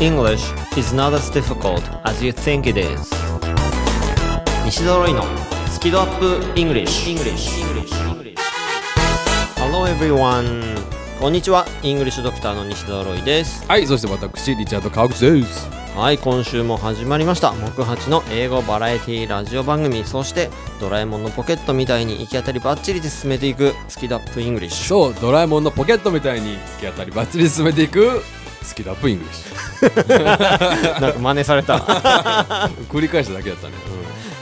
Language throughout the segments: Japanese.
English is not as difficult as you think it is. 西澤ロイのスキ度アップ English, English. English. Hello everyone. こんにちは。イングリッシュドクターの西澤ロイです。はいそして私リチャード川口です。はい今週も始まりました。木八の英語バラエティラジオ番組。そしてドラえもんのポケットみたいに行き当たりばっちりで進めていくスキ度アップイングリッシュそうドラえもんのポケットみたいに行き当たりバッチリ進めていくスキルアップイングリッシ なんか真似された。ュ 繰り返しただけだったね、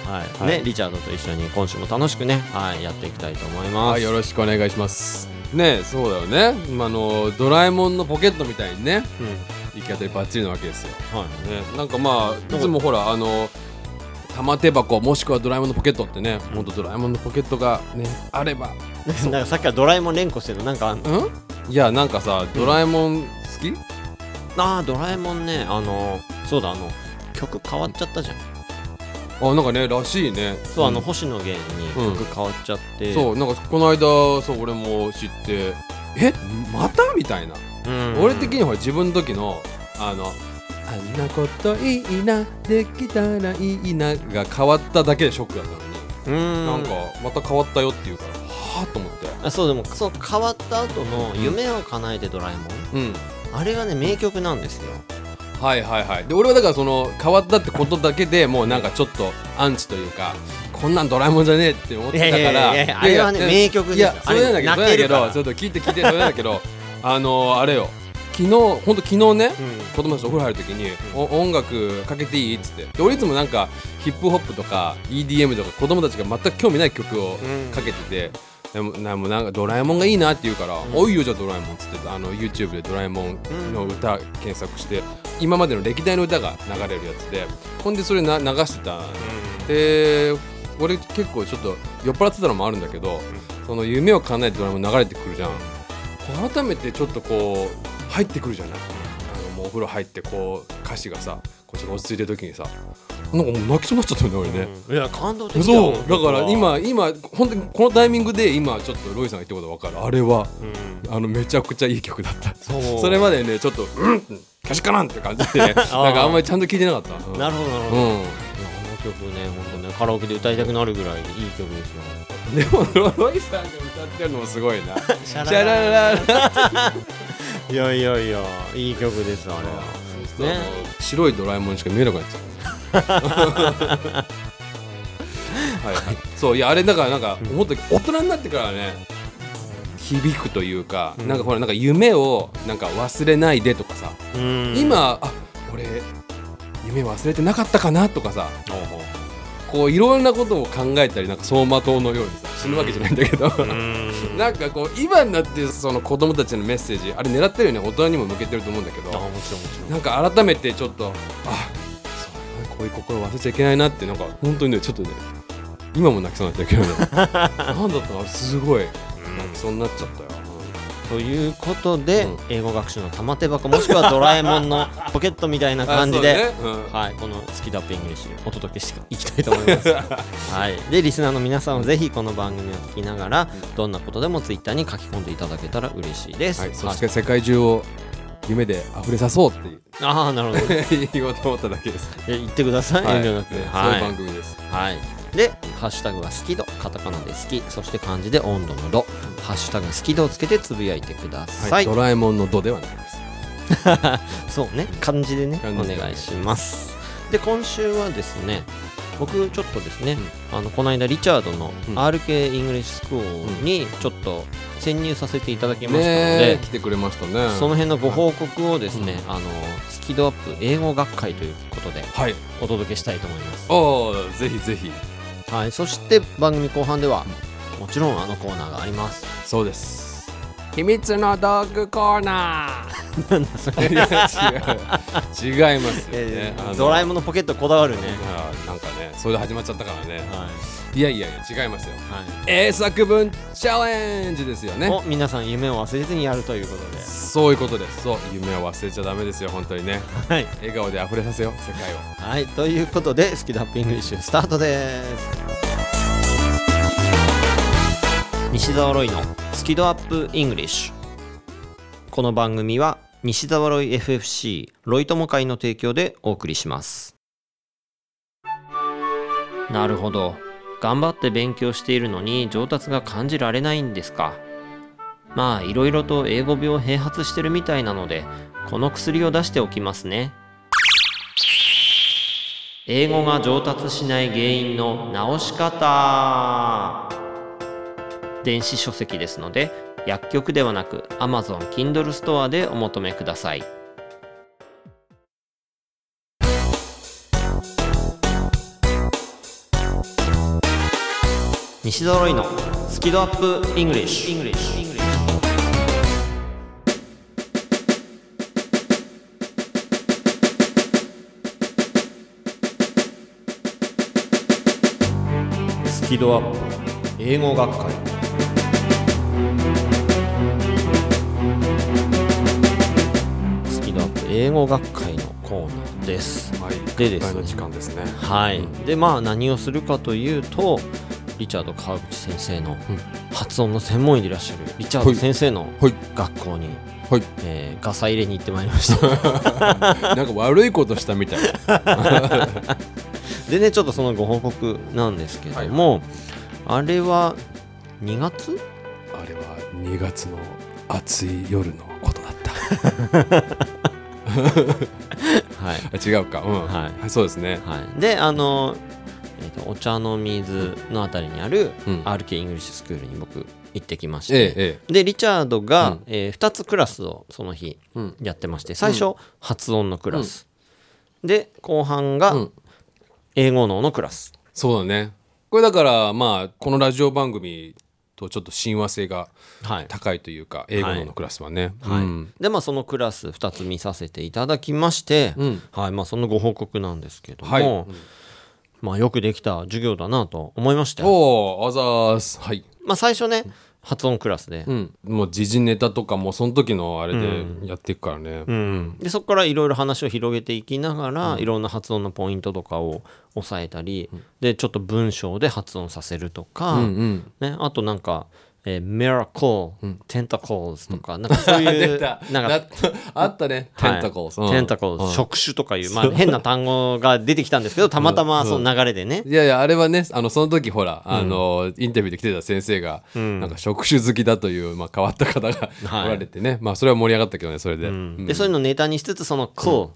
はい、はい。ねリチャードと一緒に今週も楽しくねはいやっていきたいと思います。はいよろしくお願いします。ねそうだよね。あのドラえもんのポケットみたいにねうん。行き当たりバッチリなわけですよ、はい。ね、なんかまあいつもほらあの玉手箱もしくはドラえもんのポケットってねほん。とドラえもんのポケットがねあれば。なんかさっきからドラえもん連呼してるのなんかあんの？うん？いやなんかさドラえもん好き、あードラえもんね。あのそうだあの曲変わっちゃったじゃん。あなんかねらしいね。そう、あのん。星野源うん。に曲変わっちゃって、そうなんかこの間そう俺も知ってえまた？みたいな、うん。俺的には自分の時のあのあんなこといいなできたらいいなが変わっただけでショックだったのに、うん。なんかまた変わったよって言うからはあと思って。あそうでもそう変わった後の「夢を叶えてドラえもん。うん」あれがね名曲なんですよ。はいはいはい。で俺はだからその変わったってことだけでもうなんかちょっとアンチというかこんなんドラえもんじゃねえって思ってたからいやいやいやいやあれはねや名曲です。よいやそれなんだけどそれだけどちょっと聞いて聞いてそれなんだけど あのあれよ。昨日ほんと昨日ねうん。子供たちとお風呂入るときに、お音楽かけていいっつって。で俺いつもなんかヒップホップとか EDM とか子供たちが全く興味ない曲をうん。かけてて、でもなもうなんかドラえもんがいいなって言うから「おいよじゃあドラえもん」っつってあの YouTube でドラえもんの歌検索して今までの歴代の歌が流れるやつでほんでそれな流してたで俺結構ちょっと酔っ払ってたのもあるんだけど、その夢を叶えてドラえもん流れてくるじゃん。改めてちょっとこう入ってくるじゃない？あのもうお風呂入ってこう歌詞がさこうちょっと落ち着いてる時にさなんかもう泣きそうになっちゃったんだよ俺ね、いや感動的だそう。よだから今今本当にこのタイミングで今ちょっとロイさんが言ったこと分かる。あれはうん。あのめちゃくちゃいい曲だった。そう。それまでねちょっとうんキャシカランって感じで なんかあんまりちゃんと聞いてなかった、うん。なるほどなるほど、いやあの曲ね本当ねカラオケで歌いたくなるぐらいいい曲ですよ。うん、でもロイさんが歌ってるのもすごいな。シ シャララララいやいやいやいい曲ですあれはね。ね、白いドラえもんにしか見えなくなっちゃう。はいはい。そういやあれだからなんか思った大人になってからね響くというか、うん。なんかほらなんか夢をなんか忘れないでとかさ、うん。今あ俺夢忘れてなかったかなとかさこういろんなことを考えたりなんか走馬灯のようにさ死ぬわけじゃないんだけど、なんかこう今になってその子供たちのメッセージあれ狙ってるよね大人にも向けてると思うんだけどなんか改めてちょっとあこういう心忘れちゃいけないなってなんか本当にねちょっとね今も泣きそうになったけどね。なんだったの？あれすごい。泣きそうになっちゃったよ、ということで、うん。英語学習の玉手箱もしくはドラえもんの ポケットみたいな感じで、あそうね。うん。はい、このスキドアップイングリッシュお届けしていきたいと思います。はい、でリスナーの皆さんはぜひこの番組を聞きながらどんなことでもツイッターに書き込んでいただけたら嬉しいです。はい、そして世界中を夢で溢れさそうっていう。ああなるほど。言おうと思っただけです、え言ってください、はい。遠慮なく。そういうはい。番組です。はい。で、ハッシュタグは好き度、カタカナで好き、そして漢字で温度の度、ハッシュタグ好き度をつけてつぶやいてくださはいい、。ドラえもんの「ド」ではないです そうね、漢字でね、お願いします。で、今週はですね、僕ちょっとですね、あのこの間リチャードのうん。RK イングリッシュスクールにちょっと潜入させていただきましたのねでえ、来てくれましたね。その辺のご報告をですね、あのスキ度アップ英語学会ということではい。お届けしたいと思います。おーぜひぜひはい、そして番組後半ではもちろんあのコーナーがあります。そうです秘密の道具コーナなんだそれー 違う。違いますよね。あのドラえもんのポケットこだわるね。なんかねそれで始まっちゃったからね。はい。やいやいや違いますよ。はい。英作文チャレンジですよね。を皆さん夢を忘れずにやるということで。そういうことです。そう夢を忘れちゃダメですよ本当にね。はい。笑顔で溢れさせよう世界を。はい、ということで、スキドアップイングリッシュスタートです。西澤ロイのスキドアップイングリッシュ。この番組は西澤ロイ FFC ロイ友会の提供でお送りします。なるほど。頑張って勉強しているのに上達が感じられないんですか。まあいろいろと英語病併発してるみたいなのでこの薬を出しておきますね。英語が上達しない原因の直し方。電子書籍ですので薬局ではなく Amazon Kindle ストアでお求めください西揃いのスキドアップ English, English. English. スキドアップ英語学会スキドアップ英語学会のコーナーです。はい。でですね。時間ですね。はい、でまあ何をするかというとリチャード川口先生の発音の専門医でいらっしゃるリチャード先生のはい。学校に、はい。えーガサ入れに行ってまいりました。なんか悪いことしたみたい。でねちょっとそのご報告なんですけども、あれは2月？2月の暑い夜のことだった。はい。あ違うか。うん。はい。そうですね。はい、であの、えーとお茶の水のあたりにあるうん。RK イングリッシュスクールに僕行ってきまして、えええでリチャードが、うん。え2つクラスをその日えうん。やってまして。最初、発音のクラス、で後半がうん。英語脳のクラス、そうだね。これだからまあこのラジオ番組とちょっと親和性がはい。高いというか英語のクラスはね、はい。うん。でまあそのクラス2つ見させていただきまして、うん。はい。まあ、そのご報告なんですけども、はい。まあ、よくできた授業だなと思いましたよ。おおあざーす。はい。まあ、最初ね発音クラスで、うん。もう時事ネタとかもその時のあれでやっていくからね、うん、でそこからいろいろ話を広げていきながら、いろんな発音のポイントとかを押さえたり、でちょっと文章で発音させるとか、うんうん。ね、あとなんか、えー、miracle、tentacles とか、なんかそうい 出うた。なんかなあったね。テンタコルズ、うん。テンタコルうん。触手とかいう、まあ、変な単語が出てきたんですけどたまたまその流れでね、いやいやあれはねあのその時ほら、あのインタビューで来てた先生が、なんか職種好きだという、まあ、変わった方が はい。おられてね、まあそれは盛り上がったけどねそれで、でそういうのをネタにしつつその cool、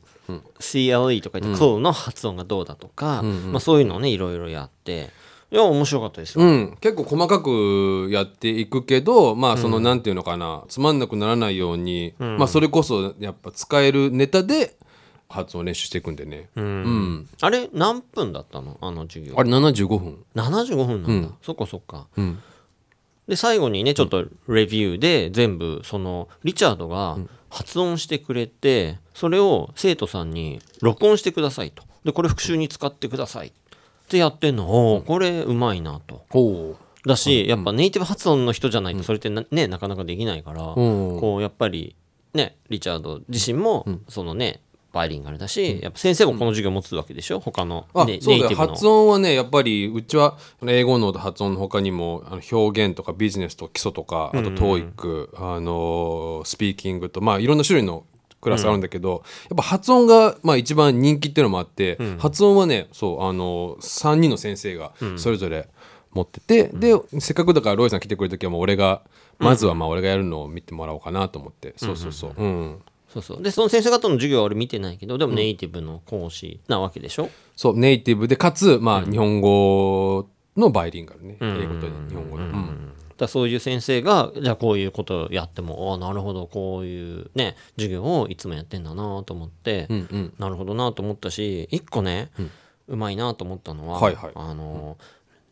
CLE とか言って cool の発音がどうだとか、まあ、そういうのをねいろいろやっていや面白かったですよ、うん、結構細かくやっていくけどまあその、なんていうのかな。つまんなくならないように、まあそれこそやっぱ使えるネタで発音練習していくんでね、うん。あれ何分だったの？あの授業。あれ75分。75分なん。だ、そっかそっか、ん。で最後にねちょっとレビューで全部そのリチャードが発音してくれてそれを生徒さんに録音してくださいと。でこれ復習に使ってくださいってやってんの？これうまいなと。おだしやっぱネイティブ発音の人じゃないとそれってなねなかなかできないからうん。こうやっぱりねリチャード自身もそのねバイリンガルだしやっぱ先生もこの授業持つわけでしょ？他のネイティブの。発音はねやっぱりうちは英語の発音の他にもあの表現とかビジネスと基礎とかあと TOEIC、あのスピーキングとまあいろんな種類のクラスあるんだけど、やっぱ発音がまあ一番人気っていうのもあって、発音はねそうあの3人の先生がそれぞれ持ってて、でせっかくだからロイさん来てくれる時はもう俺がまずはまあ俺がやるのを見てもらおうかなと思って、そうそうそう、うんそうそう。でその先生方の授業は俺見てないけどでもネイティブの講師なわけでしょ、そうネイティブでかつ、まあ日本語のバイリンガルね、英語と日本語の、うんだそういう先生がじゃあこういうことをやってもあなるほどこういうね授業をいつもやってんだなと思って、うんうん。なるほどなと思ったし一個ね、うまいなと思ったのは、はいはい。あの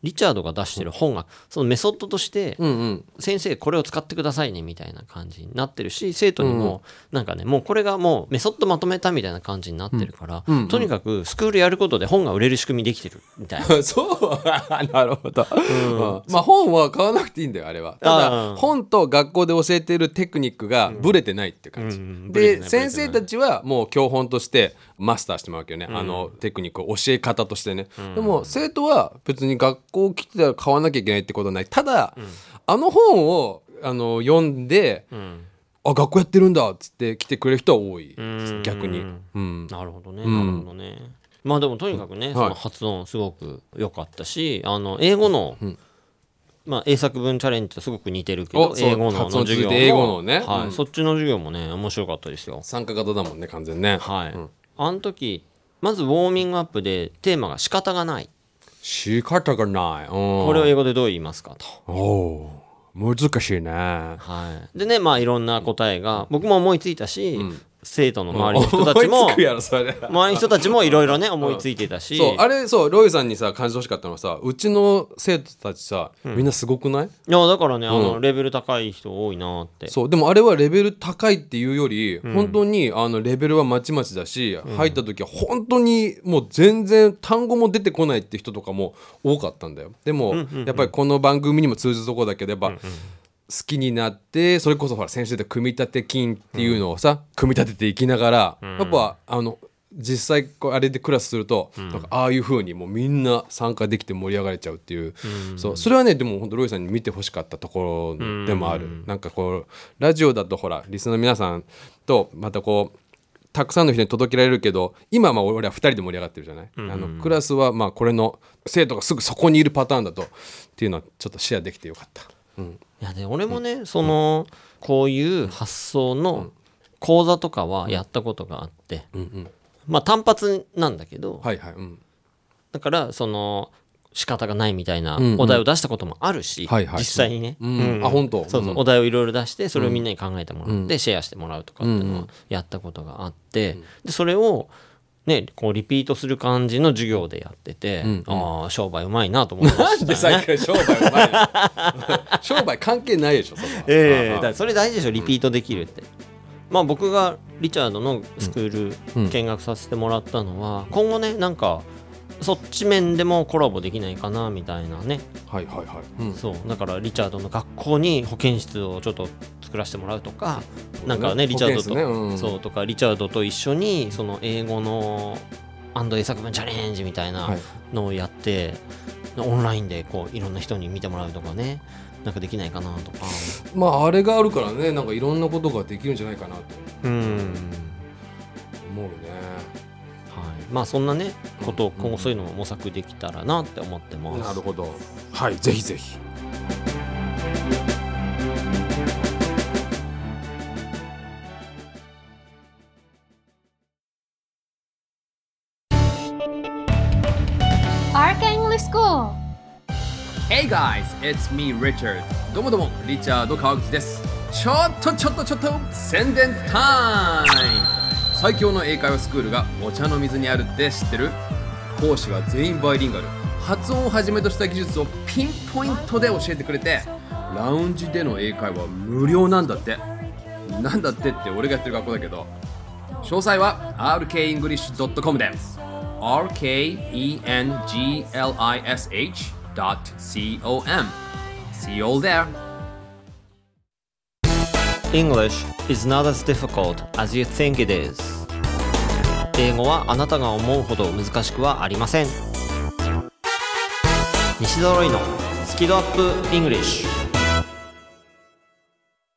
リチャードが出してる本がそのメソッドとして、うんうん。先生これを使ってくださいねみたいな感じになってるし生徒にもなんかねもうこれがもうメソッドまとめたみたいな感じになってるから、とにかくスクールやることで本が売れる仕組みできてるみたいな。そう。なるほど、うん。まあ本は買わなくていいんだよあれは。たあだー本と学校で教えてるテクニックがブレてないって感じ、うんブレてで先生たちはもう教本としてマスターしてもらうわけよね、あのテクニックを教え方としてね、でも生徒は別に学校来てたら買わなきゃいけないってことはない。ただ、あの本をあの読んで、うん。ああ学校やってるんだっつって来てくれる人は多い。ん。逆に。うん。なるほどね、ん。なるほどね。まあでもとにかくね、はいその発音すごく良かったしあの英語の、まあ、英作文チャレンジとすごく似てるけど英語の授業英語のね。はいうん。そっちの授業もね面白かったですよ。参加型だもんね完全ね。はい、あの時まずウォーミングアップでテーマが仕方がない仕方がない。ここれを英語でどう言いますか？と、おー難しいね。はい、でねまあいろんな答えが僕も思いついたし、生徒の周りの人たちも思いつくやろそれ周りの人たちもいろいろね思いついてたし、そうあれそうロイさんにさ感じてほしかったのはさうちの生徒たちさみんなすごくない、いやだからねあの、レベル高い人多いなって。そうでもあれはレベル高いっていうより、本当にあのレベルはまちまちだし、入った時は本当にもう全然単語も出てこないって人とかも多かったんだよ。でも、やっぱりこの番組にも通じるところだけどやっぱ、好きになってそれこそほら先週で組み立て金っていうのをさ、組み立てていきながら、やっぱあの実際こうあれでクラスすると、なんかああいう風にもうみんな参加できて盛り上がれちゃうっていう、そうそれはねでも本当ロイさんに見てほしかったところでもある、なんかこうラジオだとほらリスナーの皆さんとまたこうたくさんの人に届けられるけど今はまあ俺は2人で盛り上がってるじゃない、あのクラスはまあこれの生徒がすぐそこにいるパターンだとっていうのはちょっとシェアできてよかった。いやで俺もね、そのこういう発想の講座とかはやったことがあって、まあ単発なんだけど、はいはい、うん。だからその仕方がないみたいなお題を出したこともあるし、実際にね、うん。あ本当。そうお題をいろいろ出してそれをみんなに考えてもらって、シェアしてもらうとかっていうのをやったことがあって、でそれをね、こうリピートする感じの授業でやってて、ああ商売うまいなと思いました、ね、でさっきから商売うまいの？商売関係ないでしょそんなええ。ああだそれ大事でしょリピートできるって、まあ僕がリチャードのスクール見学させてもらったのは、今後ねなんかそっち面でもコラボできないかなみたいなね。はいはいはい、うん。そう。だからリチャードの学校に保健室をちょっと作らせてもらうとかなんかねリチャードと、ね。うん。そうとかリチャードと一緒にその英語のアンド英作文チャレンジみたいなはい。のをやって、オンラインでこういろんな人に見てもらうとかね。なんかできないかなとか。まああれがあるからねなんかいろんなことができるんじゃないかなとうん。思うね。はい、まあそんなねことを今後そういうのも模索できたらなって思ってます。なるほど。はいぜひぜひ。Arca English School. Hey guys, it's me Richard. どうもどうもリチャード川口です。ちょっとちょっとちょっと宣伝タイム最強の英会話スクールがお茶の水にあるって知ってる？講師は全員バイリンガル。発音をはじめとした技術をピンポイントで教えてくれてラウンジでの英会話無料なんだって。なんだってって俺がやってる学校だけど。詳細は rkenglish.com で。rkenglish.com See you all there. English is not as difficult as you think it is. 英語はあなたが思うほど難しくはありません。西揃いのスキドアップ English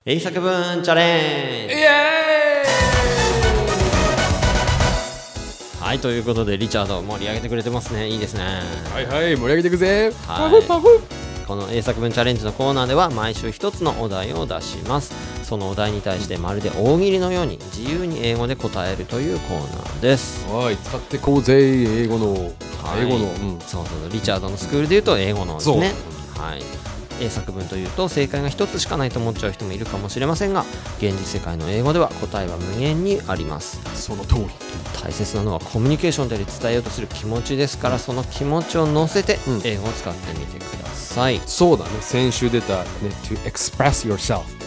英作文チャレンジ。イエはいということでリチャード盛り上げてくれてますね。いいですね。ーイはいはい盛り上げていくぜ。はい。パフパフこの英作文チャレンジのコーナーでは毎週一つのお題を出しますそのお題に対してまるで大喜利のように自由に英語で答えるというコーナーです。はい使ってこうぜ英語のはい英語の。うんそうそうリチャードのスクールでいうと英語のですね。はい。英作文というと正解が一つしかないと思っちゃう人もいるかもしれませんが現実世界の英語では答えは無限にあります。その通り。大切なのはコミュニケーションで伝えようとする気持ちですからその気持ちを乗せてうん。英語を使ってみてください、そうだね。先週出たね to express yourself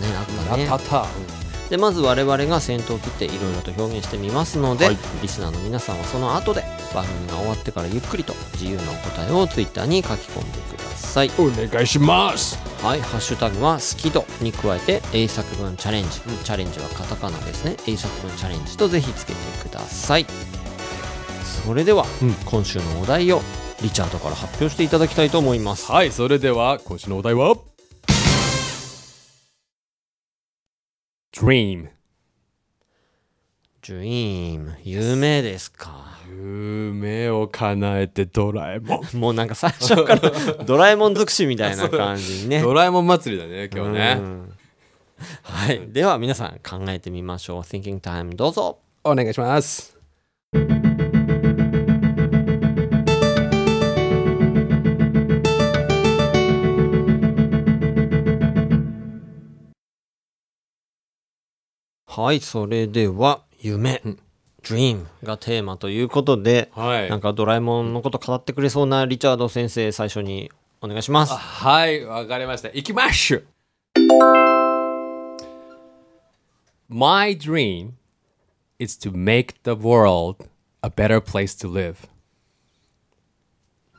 ねあったね。あったねあった。あったでまず我々が先頭を切っていろいろと表現してみますので、はい。リスナーの皆さんはその後で番組が終わってからゆっくりと自由なお答えをツイッターに書き込んでください。お願いします。はい。ハッシュタグは好き度に加えて英作文チャレンジ、チャレンジはカタカナですね。英作文チャレンジとぜひつけてください。それでは、うん。今週のお題をリチャードから発表していただきたいと思います。はい。それでは今週のお題は？Dream. Dream. 夢ですか？夢を叶えてドラえもん。もうなんか最初から ドラえもん尽くしみたいな感じにね。ドラえもん祭りだね今日ね、うん。はい。では皆さん考えてみましょう。Thinking time どうぞ。お願いしますはいそれでは夢、Dream がテーマということで、はい。なんかドラえもんのこと語ってくれそうなリチャード先生最初にお願いします。はいわかりました。行きましょう。My dream is to make the world a better place to live.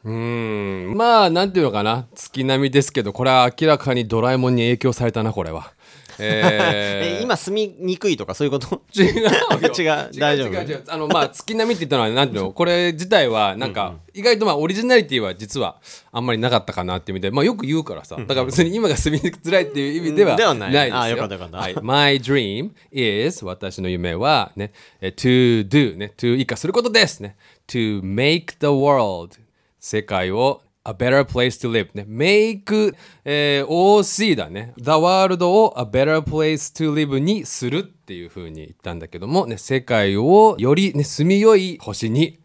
うーん。まあなんていうのかな。月並みですけどこれは明らかにドラえもんに影響されたなこれはええ今住みにくいとかそういうこと？違うよ。違う大丈夫？違う。違うあのまあ月並みって言ったのはなんていうの？これ自体はなんか意外とまあオリジナリティは実はあんまりなかったかなって意味でまあよく言うからさ。だから別に今が住みづらいっていう意味ではない。ないですよ。あよかったよかった。はい。My dream is 私の夢はねえ to do ね to 以下することですね。to make the world 世界を a better place to live ね。Make、えー OC だね。The world を a better place to live にするっていう風に言ったんだけどもね世界をよりね住みよい星に。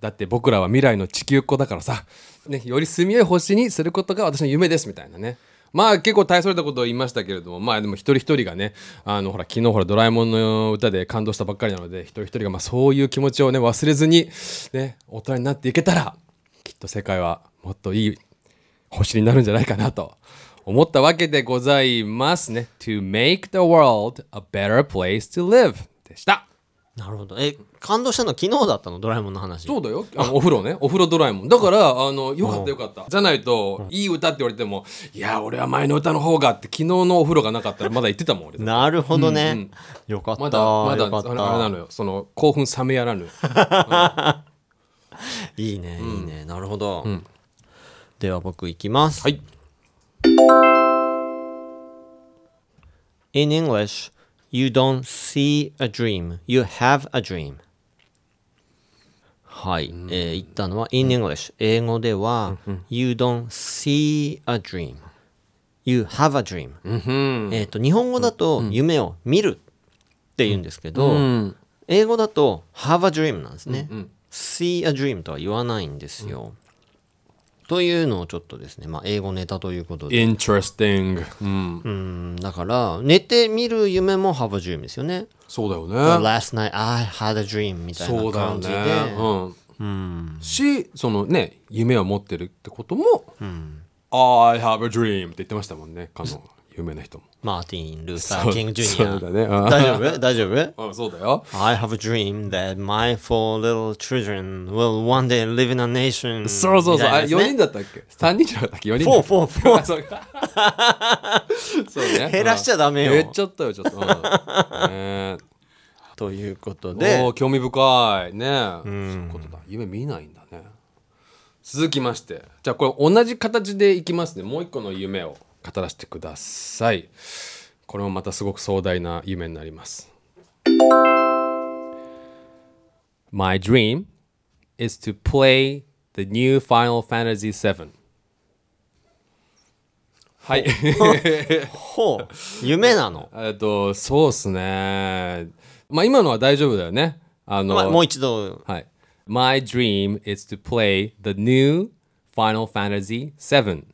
だって僕らは未来の地球っ子だからさ、ね、より住みよい星にすることが私の夢ですみたいなね。まあ結構大それたことを言いましたけれどもまあでも一人一人がねあのほら昨日ほらドラえもんの歌で感動したばっかりなので一人一人がまあそういう気持ちをね忘れずにね大人になっていけたらきっと世界はもっといい星になるんじゃないかなと思ったわけでございますね。To make the world a better place to live でした。なるほど。え感動したの昨日だったのドラえもんの話。そうだよ。あのお風呂ね。お風呂ドラえもん。だからあのよかったよかった。じゃないといい歌って言われてもいや俺は前の歌の方がって昨日のお風呂がなかったらまだ言ってたもん俺なるほどね、よかったまだまだあれなたのよ。その興奮冷めやらぬ いいねいいね、なるほど、では僕いきます、はい In English you don't see a dream you have a dream はい、えー言ったのは in English 英語では、You don't see a dream You have a dream、えっ、と日本語だと夢を見るって言うんですけど、英語だと have a dream なんですね、see a dream とは言わないんですよ、というのをちょっとですね、まあ、英語ネタということで、Interesting うん。うん、だから寝て見る夢も have a dream ですよね、そうだよね。Last night I had a dream みたいそうだよな感じで、ねうん。しそのね夢を持ってるってことも I have a dream って言ってましたもんねかの有名な人も。マーティン・ルーサー・キング・ジュニそうだね。うんア大丈夫？大丈夫？あそうだよ。I have a dream that my four little children will one day live in a nation そうそうそう。あ4みたいなやつね。人だったっけ？3人じゃなかったっけ？4人 Four, four, four あそうか そうね。減らしちゃダメよ。減っちゃったよちょっと、うん。ね。ということおでー興味深いね。そういうことだ。夢見ないんだね。続きまして。じゃあこれ同じ形でいきますね。もう一個の夢を語らせてくださいこれもまたすごく壮大な夢になります My dream is to play the new Final Fantasy VII はいほう夢なの、えっとそうっすねまあ今のは大丈夫だよねあの、まあ、もう一度はい。My dream is to play the new Final Fantasy VII.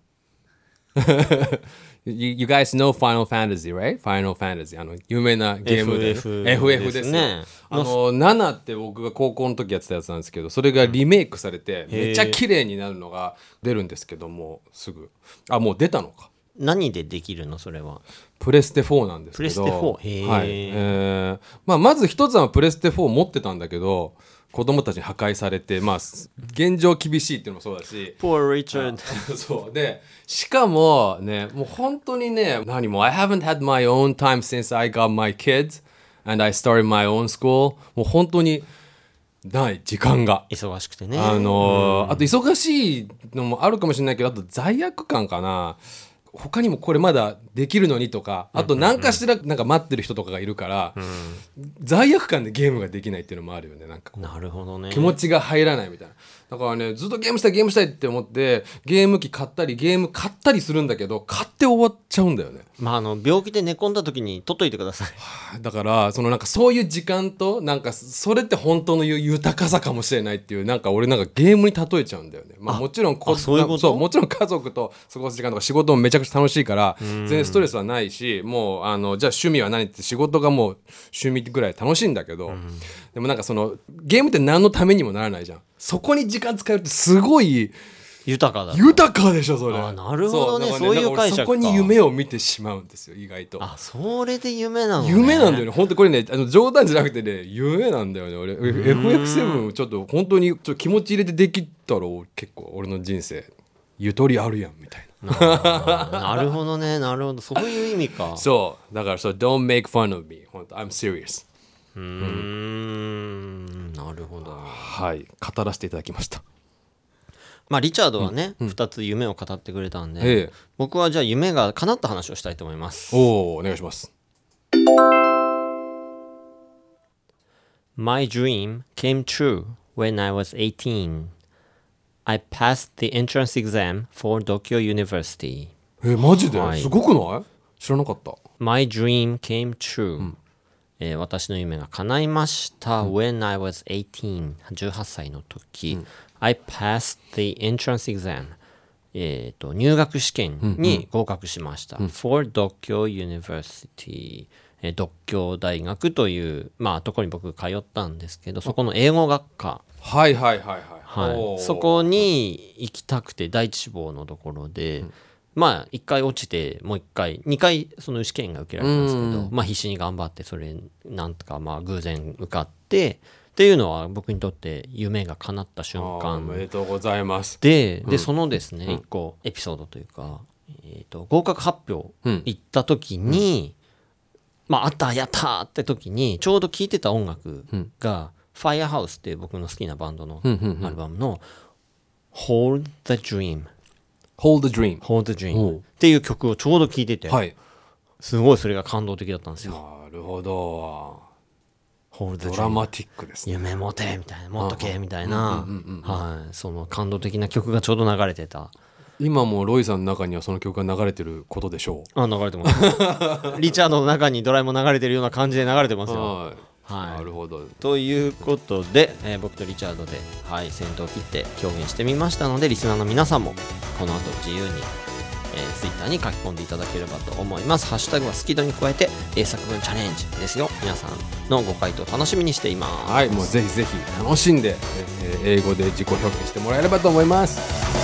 you, you guys know Final Fantasy, right? Final Fantasy. あの、有名なゲームで、FF FF ですねね。あの、7って僕が高校の時やってたやつなんですけど、それがリメイクされて、めっちゃ綺麗になるのが出るんですけども、すぐ。あ、もう出たのか。何でできるの？それはプレステ4なんですけどプレステ4へーはいえーまあ、まず一つはプレステ4持ってたんだけど子供たちに破壊されて、まあ、現状厳しいっていうのもそうだし。Poor Richard. そう。でしかもねもう本当にね何も I haven't had my own time since I got my kids and I started my own school もう本当にない時間が。忙しくてね。あのーあと忙しいのもあるかもしれないけどあと罪悪感かな他にもこれまだできるのにとかあと何かしらなんか待ってる人とかがいるから、罪悪感でゲームができないっていうのもあるよねなんかなるほどね。気持ちが入らないみたいなだからねずっとゲームしたいゲームしたいって思ってゲーム機買ったりゲーム買ったりするんだけど買って終わっちゃうんだよね。まああの病気で寝込んだ時に取っといてください。だからそのなんかそういう時間となんかそれって本当の豊かさかもしれないっていうなんか俺なんかゲームに例えちゃうんだよね、まあ、もちろんこあそういうこと？もちろん家族と過ごす時間とか仕事もめちゃくちゃ楽しいから全然ストレスはないしもうあのじゃあ趣味は何って仕事がもう趣味ぐらい楽しいんだけど、でもなんかそのゲームって何のためにもならないじゃん。そこに時間使えるってすごい豊かだ豊かでしょそれ。あなるほどね。そういう解釈か。そこに夢を見てしまうんですよ意外と。あそれで夢なの、ね、夢なんだよね本当これねあの冗談じゃなくてね夢なんだよね俺。FF7 ちょっと本当にちょっと気持ち入れてできたら俺結構俺の人生ゆとりあるやんみたいあなるほどねなるほどそういう意味か。なそうだからそう Don't make fun of me 本当。I'm serious うーん。なるほど。はい。語らせていただきました。まあリチャードはね、2つ夢を語ってくれたんで、ええ。僕はじゃあ夢が叶った話をしたいと思います。おおお願いします。My dream came true when I was 18 I passed the entrance exam for Tokyo University. えマジで、はい。すごくない？知らなかった。My dream came true、えー私の夢が叶いました、When I was 18 18歳の時、I passed the entrance exam えーと入学試験に合格しました、for Dokyo University えー独協大学という、まあ、ところに僕通ったんですけどそこの英語学科、はいはいはいはい、はい、そこに行きたくて第一志望のところで、まあ1回落ちてもう1回2回その試験が受けられたんですけど、まあ必死に頑張ってそれなんとかまあ偶然受かってっていうのは僕にとって夢が叶った瞬あーお間めでとうございます。ででそのですね、一個エピソードというか、えー、と合格発表うん行った時に、まああったやったーって時にちょうど聴いてた音楽が、Firehouse っていう僕の好きなバンドのアルバムの「Hold the Dream」Hold the dream「Hold the お Dream う」っていう曲をちょうど聴いてて、はい。すごいそれが感動的だったんですよ。なるほど。Hold the ドラマティックですね。夢持てみたいな持っとけみたいな、はい、その感動的な曲がちょうど流れてた。今もロイさんの中にはその曲が流れてることでしょあ流れてます。リチャードの中にドラえもん流れてるような感じで流れてますう。よ。はい。はいなるほど。ということで、えー僕とリチャードで、はい、先頭を切って表現してみましたのでリスナーの皆さんもこの後自由に、えー、ツイッターに書き込んでいただければと思います。ハッシュタグはスキドに加えて英作文チャレンジですよ。皆さんのご回答楽しみにしています。はい、もうぜひぜひ楽しんで、えー英語で自己表現してもらえればと思います。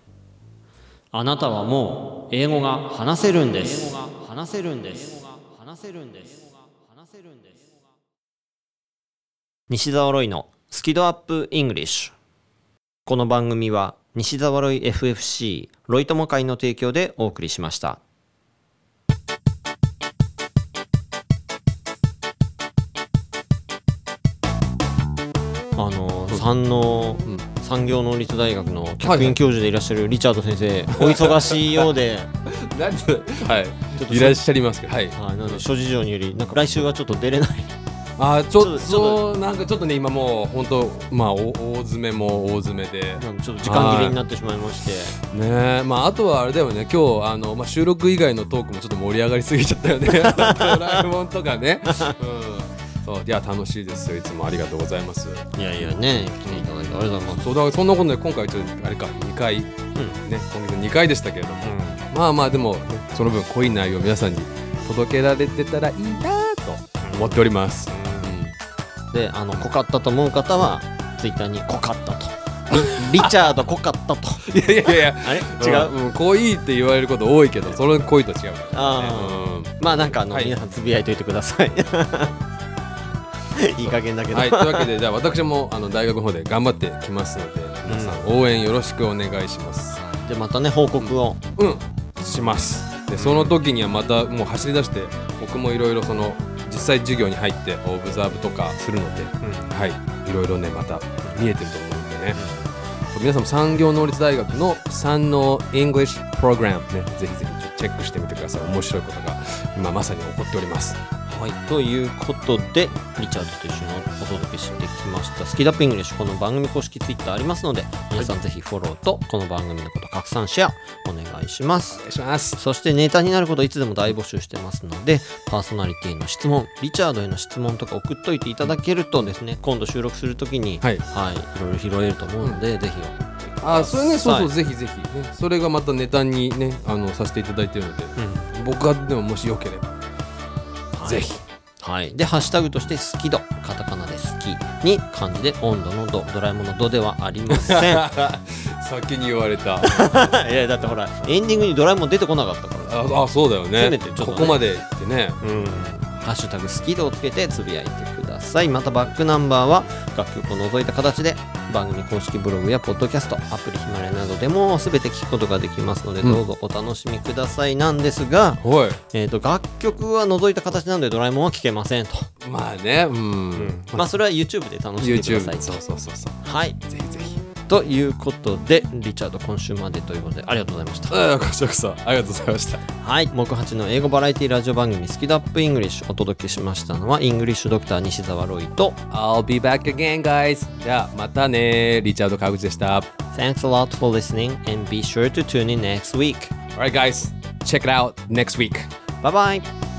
あなたはもう英語が話せるんです。話せるんです。話せるんです。話せるんです。西澤ロイのスキドアップイングリッシュ。この番組は西澤ロイ FFC ロイ友会の提供でお送りしました。あの山王うん産業能率大学の客員教授でいらっしゃるリチャード先生、お忙しいようで、なんで、はい。ちょっといらっしゃいますけど、はい。はい、なので諸事情によりなんか来週はちょっと出れない。あー、ちょっと、なんかちょっとね、今もう、本当、まあ、お大詰めも大詰めで。ちょっと時間切れになってしまいまして、ねえまああとはあれだよね。今日あの、まあ、収録以外のトークもちょっと盛り上がりすぎちゃったよね。ドラえもんとかね、うん、いや楽しいですよ。いつもありがとうございます。いやいやね来ていただいてありがとうございます。そうだからそんなことで今回ちょっとあれか2回、ね今月2回でしたけれども、まあまあでも、ね、その分濃い内容を皆さんに届けられてたらいいなと思っております、であの濃かったと思う方はツイッターに濃かったと。リ リチャード濃かったと。いやいやいや あれ？違う、うん、濃いって言われること多いけどそれ濃いと違うから、ね、あうん。まあなんかあの、はい。皆さんつぶやいといてください いい加減だけど、はい、というわけでじゃあ私もあの大学の方で頑張ってきますので皆さん応援よろしくお願いします。でまたね報告を、うん、します。でその時にはまたもう走り出して僕もいろいろその実際授業に入ってオブザーブとかするので、はい。いろいろねまた見えてると思うんでね、皆さんも産業能率大学の産能 English プログラムねぜひぜひチェックしてみてください。面白いことが今まさに起こっております。はい、ということでリチャードと一緒にお届けしてきましたスキドアップイングリッシュこの番組公式ツイッターありますので皆さんぜひフォローとこの番組のこと拡散シェアお願いします。お願いします。そしてネタになることいつでも大募集してますのでパーソナリティの質問リチャードへの質問とか送っといていただけるとですね今度収録するときに、はい。はい、いろいろ拾えると思うので、ぜひ送ってくださいあそれねそうそう、はい。ぜひぜひね。それがまたネタにねあのさせていただいてるので、僕がでももしよければ、はい。ぜひ。はい、でハッシュタグとして「好き度」カタカナで「好き」に漢字で「温度の度」ドラえもんの「度」ではありません。い 先に言われた。やだってほらエンディングにドラえもん出てこなかったから。ああそうだよね。せめてちょっとね。ここまでってね。うん。ハッシュタグ好き度をつけてつぶやいてさい。またバックナンバーは楽曲を除いた形で番組公式ブログやポッドキャストアプリヒマラヤなどでも全て聞くことができますのでうん。どうぞお楽しみください。なんですが、えー、と楽曲は除いた形なのでドラえもんは聴けませんと、まあねうん、まあそれは YouTube で楽しんでくだ YouTube さいと。そうそうそうそう。はい。ぜひということでリチャード今週までということでありがとうございました。ああこちらこそありがとうございました。はい。木八の英語バラエティラジオ番組「スキ度アップイングリッシュ」お届けしましたのはイングリッシュドクター西澤ロイと。I'll be back again guys じゃあまたねリチャード川口でした。Thanks a lot for listening and be sure to tune in next week. Alright guys check it out next week Bye bye.